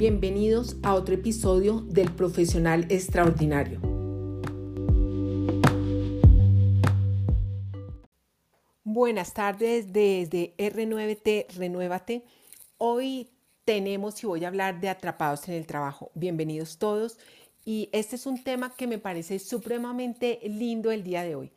Bienvenidos a otro episodio del Profesional Extraordinario. Buenas tardes desde R9T Renuévate. Hoy tenemos y voy a hablar de atrapados en el trabajo. Bienvenidos todos. Y este es un tema que me parece supremamente lindo el día de hoy.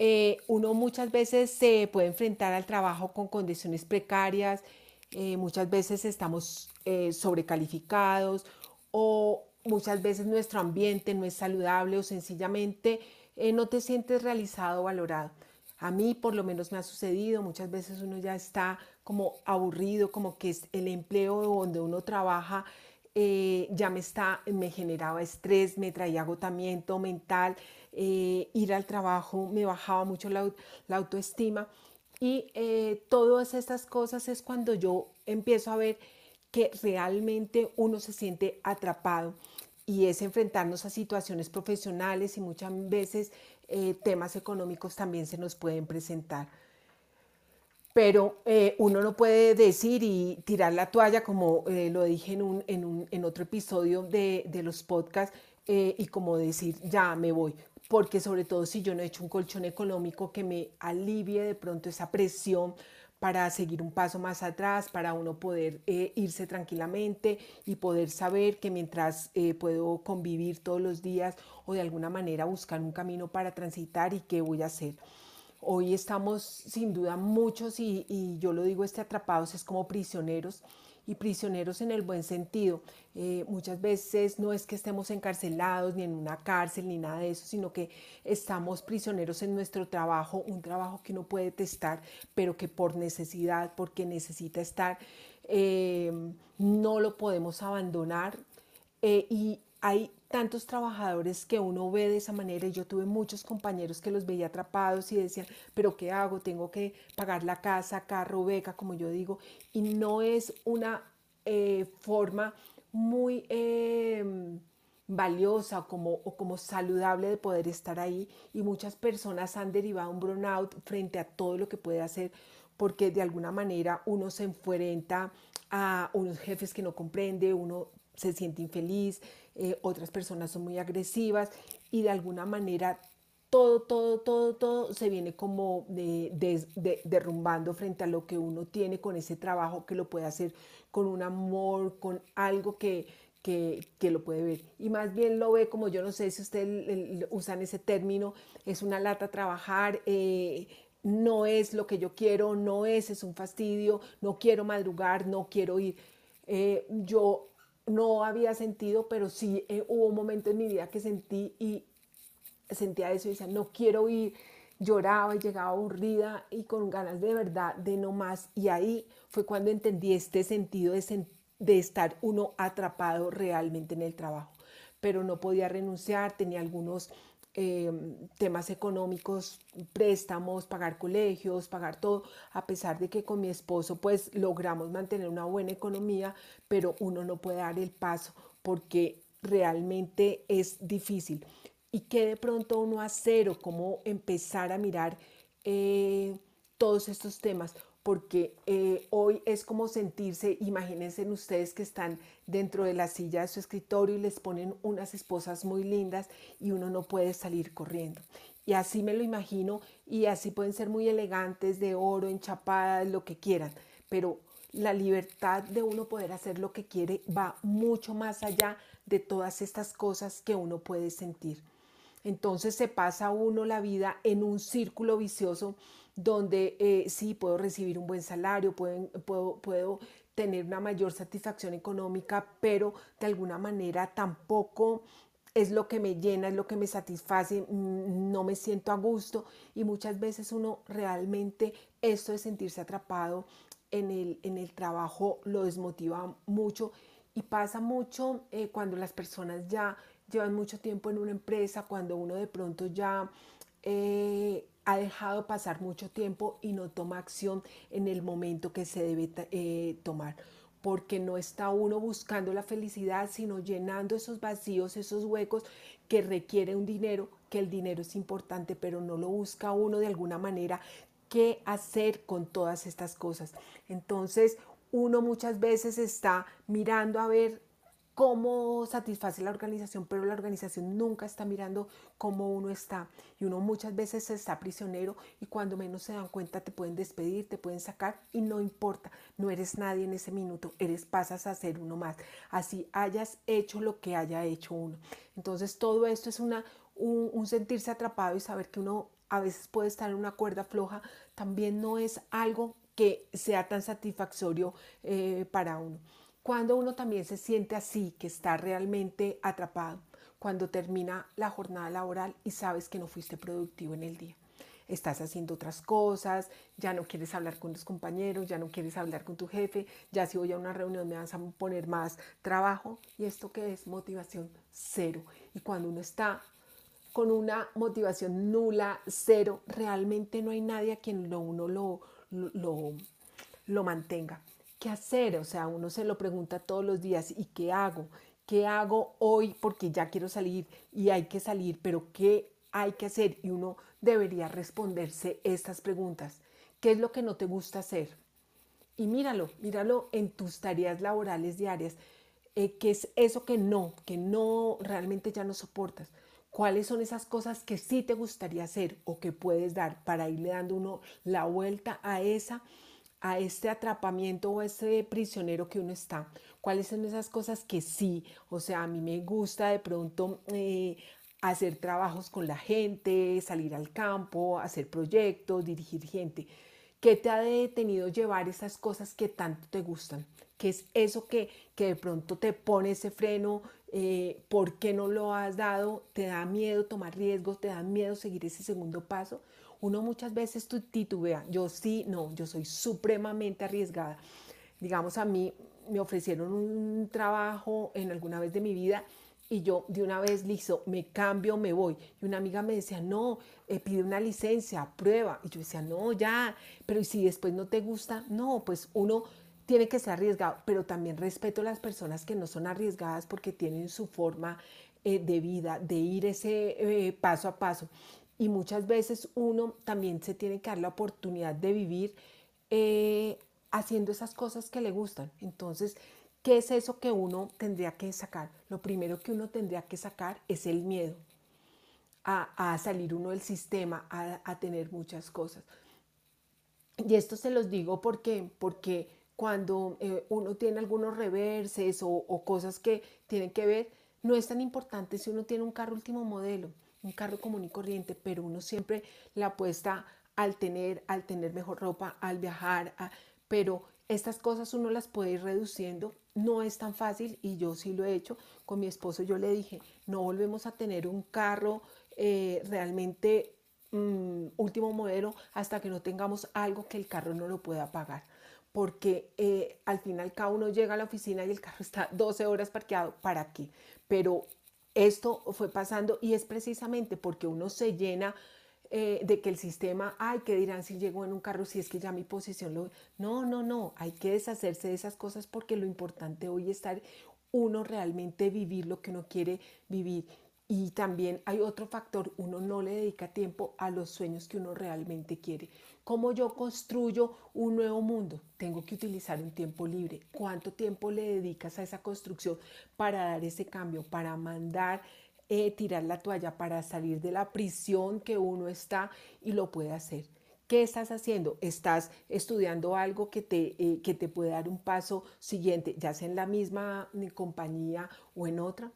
Eh, uno muchas veces se puede enfrentar al trabajo con condiciones precarias, eh, muchas veces estamos eh, sobrecalificados o muchas veces nuestro ambiente no es saludable o sencillamente eh, no te sientes realizado o valorado. A mí por lo menos me ha sucedido, muchas veces uno ya está como aburrido, como que es el empleo donde uno trabaja ya me está, me generaba estrés, me traía agotamiento mental, ir al trabajo me bajaba mucho la autoestima y eh, todas estas cosas es cuando yo empiezo a ver que realmente uno se siente atrapado y es enfrentarnos a situaciones profesionales y muchas veces eh, temas económicos también se nos pueden presentar. Pero eh, uno no puede decir y tirar la toalla, como lo dije en, un, en, un, en, otro episodio de, de los podcasts, y como decir, ya me voy porque sobre todo si yo no he hecho un colchón económico que me alivie de pronto esa presión para seguir un paso más atrás, para uno poder eh, irse tranquilamente y poder saber que mientras eh, puedo convivir todos los días o de alguna manera buscar un camino para transitar y qué voy a hacer. Hoy estamos sin duda muchos y, y yo lo digo, este atrapados es como prisioneros y prisioneros en el buen sentido. Eh, muchas veces no es que estemos encarcelados ni en una cárcel ni nada de eso, sino que estamos prisioneros en nuestro trabajo, un trabajo que uno puede testar, pero que por necesidad, porque necesita estar, eh, no lo podemos abandonar. Eh, y hay tantos trabajadores que uno ve de esa manera y yo tuve muchos compañeros que los veía atrapados y decían, pero ¿qué hago? Tengo que pagar la casa, carro, beca, como yo digo, y no es una eh, forma muy em, valiosa como, o como saludable de poder estar ahí. Y muchas personas han derivado un burnout frente a todo lo que puede hacer porque de alguna manera uno se enfrenta a unos jefes que no comprende, uno se siente infeliz, eh, otras personas son muy agresivas y de alguna manera todo, todo, todo, todo se viene como derrumbando frente a lo que uno tiene con ese trabajo que lo puede hacer con un amor, con algo que, que, lo puede ver. Y más bien lo ve como, yo no sé si ustedes usan ese término, es una lata trabajar, eh, no es lo que yo quiero, no es, es un fastidio, no quiero madrugar, no quiero ir. Eh, yo no había sentido, pero sí eh, hubo un momento en mi vida que sentí y sentía eso y decía, no quiero ir, lloraba y llegaba aburrida y con ganas de verdad de no más. Y ahí fue cuando entendí este sentido de, de estar uno atrapado realmente en el trabajo. Pero no podía renunciar, tenía algunos Em, temas económicos, préstamos, pagar colegios, pagar todo, a pesar de que con mi esposo pues logramos mantener una buena economía, pero uno no puede dar el paso porque realmente es difícil. ¿Y qué de pronto uno hacer o cómo empezar a mirar eh, todos estos temas? porque eh, hoy es como sentirse, imagínense ustedes que están dentro de la silla de su escritorio y les ponen unas esposas muy lindas y uno no puede salir corriendo. Y así me lo imagino y así pueden ser muy elegantes, de oro, enchapadas, lo que quieran, pero la libertad de uno poder hacer lo que quiere va mucho más allá de todas estas cosas que uno puede sentir. Entonces se pasa uno la vida en un círculo vicioso donde eh, sí puedo recibir un buen salario, puedo, puedo, tener una mayor satisfacción económica, pero de alguna manera tampoco es lo que me llena, es lo que me satisface, mm, no me siento a gusto. Y muchas veces uno realmente esto de sentirse atrapado en el, en el trabajo lo desmotiva mucho. Y pasa mucho eh, cuando las personas ya llevan mucho tiempo en una empresa, cuando uno de pronto ya eh, ha dejado pasar mucho tiempo y no toma acción en el momento que se debe eh, tomar porque no está uno buscando la felicidad, sino llenando esos vacíos, esos huecos que requiere un dinero, que el dinero es importante, pero no lo busca uno de alguna manera qué hacer con todas estas cosas. Entonces, uno muchas veces está mirando a ver cómo satisface la organización, pero la organización nunca está mirando cómo uno está. Y uno muchas veces está prisionero y cuando menos se dan cuenta te pueden despedir, te pueden sacar y no importa, no eres nadie en ese minuto, eres pasas a ser uno más. Así hayas hecho lo que haya hecho uno. Entonces todo esto es una, un, sentirse atrapado y saber que uno a veces puede estar en una cuerda floja, también no es algo que sea tan satisfactorio eh, para uno. Cuando uno también se siente así, que está realmente atrapado, cuando termina la jornada laboral y sabes que no fuiste productivo en el día. Estás haciendo otras cosas, ya no quieres hablar con tus compañeros, ya no quieres hablar con tu jefe, ya si voy a una reunión me vas a poner más trabajo. ¿Y esto qué es? Motivación cero. Y cuando uno está con una motivación nula, cero, realmente no hay nadie a quien lo, uno lo, lo mantenga. ¿Qué hacer? O sea, uno se lo pregunta todos los días, ¿y qué hago? ¿Qué hago hoy? Porque ya quiero salir y hay que salir, pero ¿qué hay que hacer? Y uno debería responderse estas preguntas. ¿Qué es lo que no te gusta hacer? Y míralo, míralo en tus tareas laborales diarias. Eh, ¿Qué es eso que no, que no realmente ya no soportas? ¿Cuáles son esas cosas que sí te gustaría hacer o que puedes dar para irle dando uno la vuelta a esa? A este atrapamiento o ese prisionero que uno está. ¿Cuáles son esas cosas que sí? O sea, a mí me gusta de pronto eh, hacer trabajos con la gente, salir al campo, hacer proyectos, dirigir gente. ¿Qué te ha detenido llevar esas cosas que tanto te gustan? ¿Qué es eso que, que de pronto te pone ese freno? Eh, ¿Por qué no lo has dado? ¿Te da miedo tomar riesgos? ¿Te da miedo seguir ese segundo paso? Uno muchas veces titubea. Yo sí, no, yo soy supremamente arriesgada. Digamos, a mí me ofrecieron un trabajo en alguna vez de mi vida y yo de una vez listo, me cambio, me voy. Y una amiga me decía, no, eh, pide una licencia, prueba. Y yo decía, no, ya, pero si después no te gusta? No, pues uno tiene que ser arriesgado, pero también respeto a las personas que no son arriesgadas porque tienen su forma eh, de vida, de ir ese eh, paso a paso y muchas veces uno también se tiene que dar la oportunidad de vivir eh, haciendo esas cosas que le gustan. Entonces, ¿qué es eso que uno tendría que sacar? Lo primero que uno tendría que sacar es el miedo a, salir uno del sistema, a, tener muchas cosas. Y esto se los digo porque, porque cuando eh, uno tiene algunos reverses o, o cosas que tienen que ver, no es tan importante si uno tiene un carro último modelo un carro común y corriente, pero uno siempre la apuesta al tener, al tener mejor ropa, al viajar, pero estas cosas uno las puede ir reduciendo. No es tan fácil y yo sí lo he hecho. Con mi esposo yo le dije, no volvemos a tener un carro eh, realmente mm, último modelo hasta que no tengamos algo que el carro no lo pueda pagar. Porque eh, al final cada uno llega a la oficina y el carro está 12 horas parqueado. ¿Para qué? Pero esto fue pasando y es precisamente porque uno se llena eh, de que el sistema, ay, ¿qué dirán si llego en un carro si es que ya mi posición lo... No, no, no, hay que deshacerse de esas cosas porque lo importante hoy es estar uno realmente vivir lo que uno quiere vivir. Y también hay otro factor, uno no le dedica tiempo a los sueños que uno realmente quiere. ¿Cómo yo construyo un nuevo mundo? Tengo que utilizar un tiempo libre. ¿Cuánto tiempo le dedicas a esa construcción para dar ese cambio, para mandar, eh, tirar la toalla, para salir de la prisión que uno está y lo puede hacer? ¿Qué estás haciendo? ¿Estás estudiando algo que te, eh, que te puede dar un paso siguiente, ya sea en la misma compañía o en otra?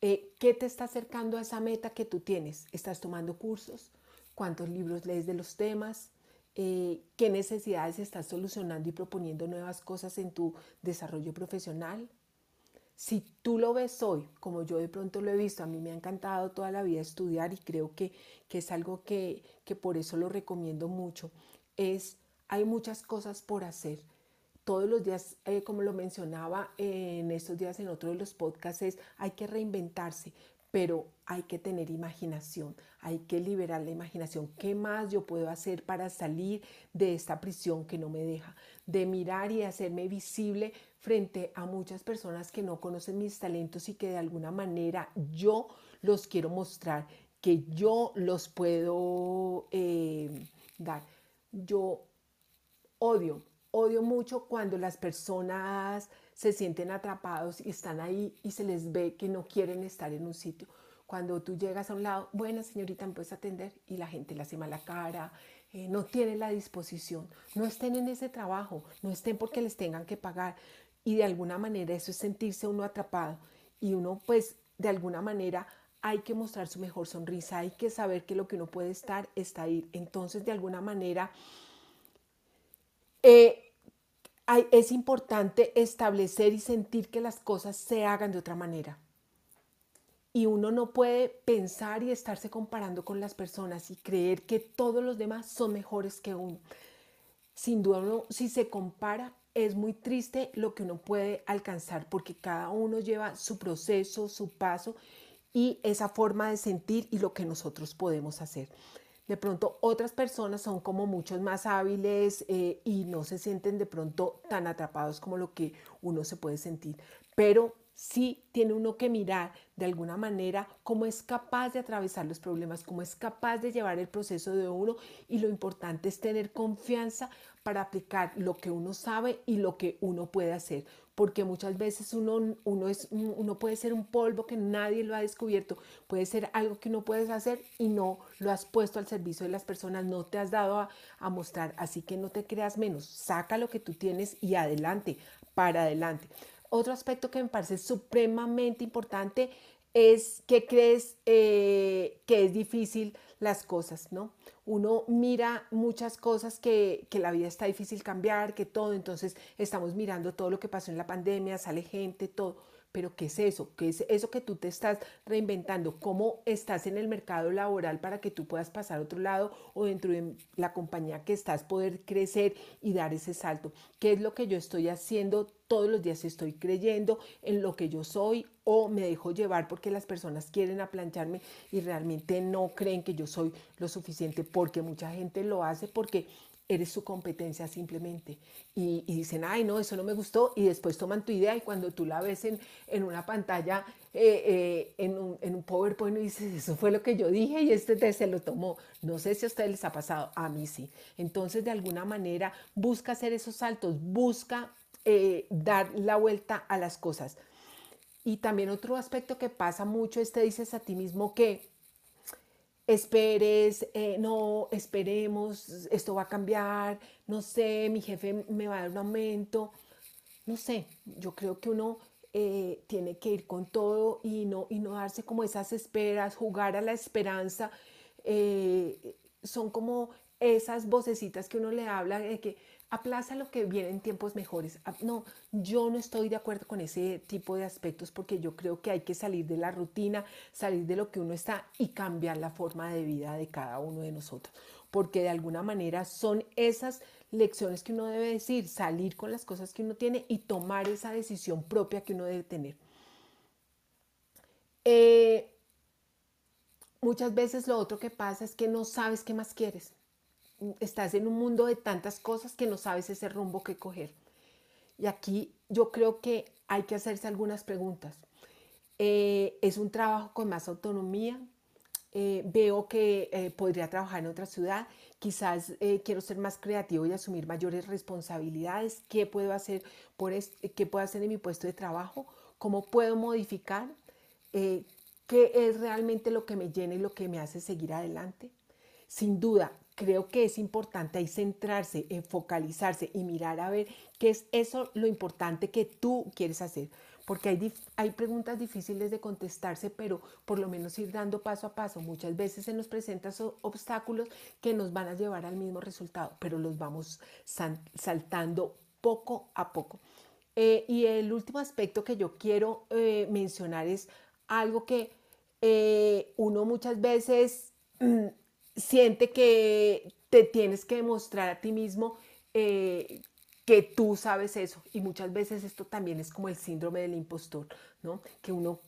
Eh, ¿Qué te está acercando a esa meta que tú tienes? ¿Estás tomando cursos? ¿Cuántos libros lees de los temas? Eh, ¿Qué necesidades estás solucionando y proponiendo nuevas cosas en tu desarrollo profesional? Si tú lo ves hoy, como yo de pronto lo he visto, a mí me ha encantado toda la vida estudiar y creo que, que es algo que, que por eso lo recomiendo mucho, es hay muchas cosas por hacer todos los días, eh, como lo mencionaba en estos días en otro de los podcasts, es hay que reinventarse, pero hay que tener imaginación, hay que liberar la imaginación. ¿Qué más yo puedo hacer para salir de esta prisión que no me deja? De mirar y hacerme visible frente a muchas personas que no conocen mis talentos y que de alguna manera yo los quiero mostrar, que yo los puedo eh, dar. Yo odio odio mucho cuando las personas se sienten atrapados y están ahí y se les ve que no quieren estar en un sitio. Cuando tú llegas a un lado, buena señorita, me puedes atender y la gente le hace mala cara, eh, no tiene la disposición. No estén en ese trabajo, no estén porque les tengan que pagar. Y de alguna manera eso es sentirse uno atrapado. Y uno pues de alguna manera hay que mostrar su mejor sonrisa, hay que saber que lo que uno puede estar está ahí. Entonces de alguna manera eh, es importante establecer y sentir que las cosas se hagan de otra manera. Y uno no puede pensar y estarse comparando con las personas y creer que todos los demás son mejores que uno. Sin duda, si se compara, es muy triste lo que uno puede alcanzar porque cada uno lleva su proceso, su paso y esa forma de sentir y lo que nosotros podemos hacer. De pronto otras personas son como muchos más hábiles eh, y no se sienten de pronto tan atrapados como lo que uno se puede sentir. Pero sí tiene uno que mirar de alguna manera cómo es capaz de atravesar los problemas, cómo es capaz de llevar el proceso de uno y lo importante es tener confianza para aplicar lo que uno sabe y lo que uno puede hacer porque muchas veces uno, uno, es, uno puede ser un polvo que nadie lo ha descubierto, puede ser algo que no puedes hacer y no lo has puesto al servicio de las personas, no te has dado a, a mostrar, así que no te creas menos, saca lo que tú tienes y adelante, para adelante. Otro aspecto que me parece supremamente importante es que crees eh, que es difícil las cosas, ¿no? Uno mira muchas cosas que, que, la vida está difícil cambiar, que todo, entonces estamos mirando todo lo que pasó en la pandemia, sale gente, todo. Pero ¿qué es eso? ¿Qué es eso que tú te estás reinventando? ¿Cómo estás en el mercado laboral para que tú puedas pasar a otro lado o dentro de la compañía que estás poder crecer y dar ese salto? ¿Qué es lo que yo estoy haciendo todos los días? ¿Estoy creyendo en lo que yo soy o me dejo llevar porque las personas quieren aplancharme y realmente no creen que yo soy lo suficiente? Porque mucha gente lo hace porque eres su competencia simplemente. Y, dicen, ay, no, eso no me gustó, y después toman tu idea y cuando tú la ves en, en una pantalla, eh, eh, en, un, en, un, PowerPoint, y dices, eso fue lo que yo dije y este te se lo tomó. No sé si a ustedes les ha pasado, a mí sí. Entonces, de alguna manera, busca hacer esos saltos, busca eh, dar la vuelta a las cosas. Y también otro aspecto que pasa mucho es te dices a ti mismo que esperes, eh, no, esperemos, esto va a cambiar, no sé, mi jefe me va a dar un aumento, no sé, yo creo que uno eh, tiene que ir con todo y no, y no darse como esas esperas, jugar a la esperanza, eh, son como esas vocecitas que uno le habla de que aplaza lo que viene en tiempos mejores. Ah, no, yo no estoy de acuerdo con ese tipo de aspectos porque yo creo que hay que salir de la rutina, salir de lo que uno está y cambiar la forma de vida de cada uno de nosotros. Porque de alguna manera son esas lecciones que uno debe decir, salir con las cosas que uno tiene y tomar esa decisión propia que uno debe tener. Eh, muchas veces lo otro que pasa es que no sabes qué más quieres estás en un mundo de tantas cosas que no sabes ese rumbo que coger. Y aquí yo creo que hay que hacerse algunas preguntas. Eh, es un trabajo con más autonomía. Eh, veo que eh, podría trabajar en otra ciudad. Quizás quiero ser más creativo y asumir mayores responsabilidades. ¿Qué puedo hacer por qué puedo hacer en mi puesto de trabajo? ¿Cómo puedo modificar? ¿Qué es realmente lo que me llena y lo que me hace seguir adelante? Sin duda, creo que es importante ahí centrarse, en focalizarse y mirar a ver qué es eso lo importante que tú quieres hacer. Porque hay, hay preguntas difíciles de contestarse, pero por lo menos ir dando paso a paso. Muchas veces se nos presentan obstáculos que nos van a llevar al mismo resultado, pero los vamos saltando poco a poco. Eh, y el último aspecto que yo quiero eh, mencionar es algo que eh, uno muchas veces siente que te tienes que demostrar a ti mismo eh, que tú sabes eso. Y muchas veces esto también es como el síndrome del impostor, ¿no? Que uno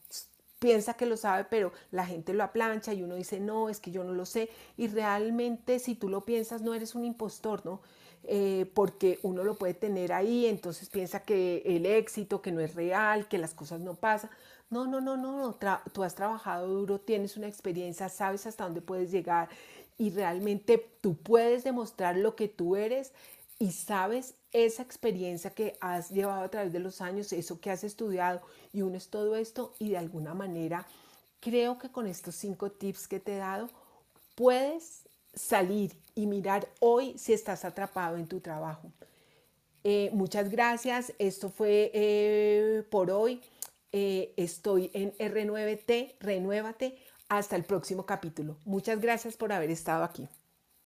piensa que lo sabe, pero la gente lo aplancha y uno dice, no, es que yo no lo sé. Y realmente si tú lo piensas, no eres un impostor, ¿no? Eh, porque uno lo puede tener ahí, entonces piensa que el éxito, que no es real, que las cosas no pasan. No, no, no, no, no. tú has trabajado duro, tienes una experiencia, sabes hasta dónde puedes llegar y realmente tú puedes demostrar lo que tú eres y sabes esa experiencia que has llevado a través de los años, eso que has estudiado y unes todo esto y de alguna manera creo que con estos cinco tips que te he dado puedes salir y mirar hoy si estás atrapado en tu trabajo. Eh, muchas gracias, esto fue eh, por hoy. Eh, estoy en R9T, renuévate. Hasta el próximo capítulo. Muchas gracias por haber estado aquí.